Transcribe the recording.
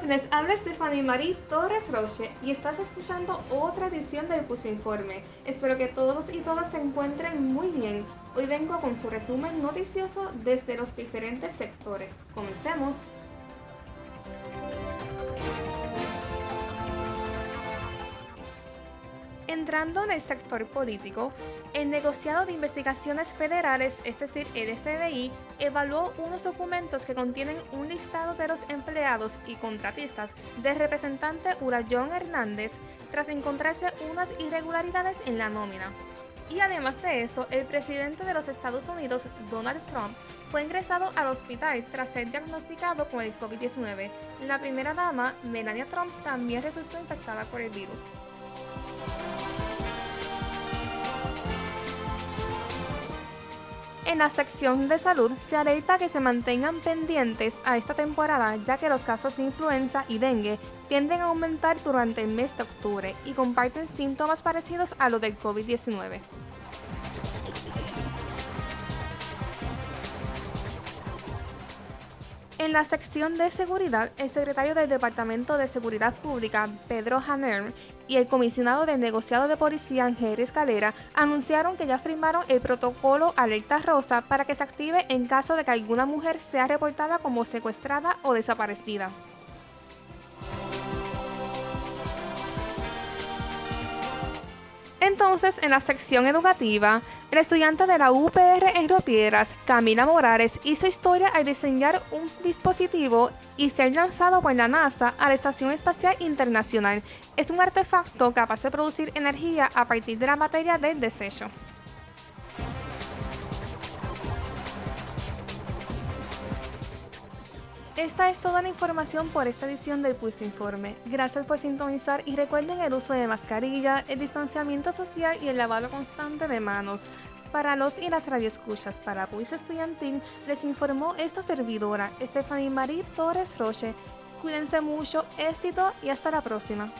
amigos, les habla Stephanie Marie Torres Roche y estás escuchando otra edición del Pus Informe. Espero que todos y todas se encuentren muy bien. Hoy vengo con su resumen noticioso desde los diferentes sectores. Comencemos. Entrando en el sector político, el negociado de investigaciones federales, es decir, el FBI, evaluó unos documentos que contienen un listado de los empleados y contratistas del representante Urayón Hernández tras encontrarse unas irregularidades en la nómina. Y además de eso, el presidente de los Estados Unidos, Donald Trump, fue ingresado al hospital tras ser diagnosticado con el COVID-19. La primera dama, Melania Trump, también resultó infectada por el virus. En la sección de salud se alerta que se mantengan pendientes a esta temporada ya que los casos de influenza y dengue tienden a aumentar durante el mes de octubre y comparten síntomas parecidos a los del COVID-19. En la sección de seguridad, el secretario del Departamento de Seguridad Pública, Pedro Janer, y el comisionado del negociado de policía, Ángel Escalera, anunciaron que ya firmaron el protocolo Alerta Rosa para que se active en caso de que alguna mujer sea reportada como secuestrada o desaparecida. Entonces, en la sección educativa, el estudiante de la UPR en Piedras, Camila Morales, hizo historia al diseñar un dispositivo y ser lanzado por la NASA a la Estación Espacial Internacional. Es un artefacto capaz de producir energía a partir de la materia del desecho. Esta es toda la información por esta edición del Pulse Informe. Gracias por sintonizar y recuerden el uso de mascarilla, el distanciamiento social y el lavado constante de manos. Para los y las radioescuchas para Pulse Estudiantil, les informó esta servidora, Stephanie Marie Torres Roche. Cuídense mucho, éxito y hasta la próxima.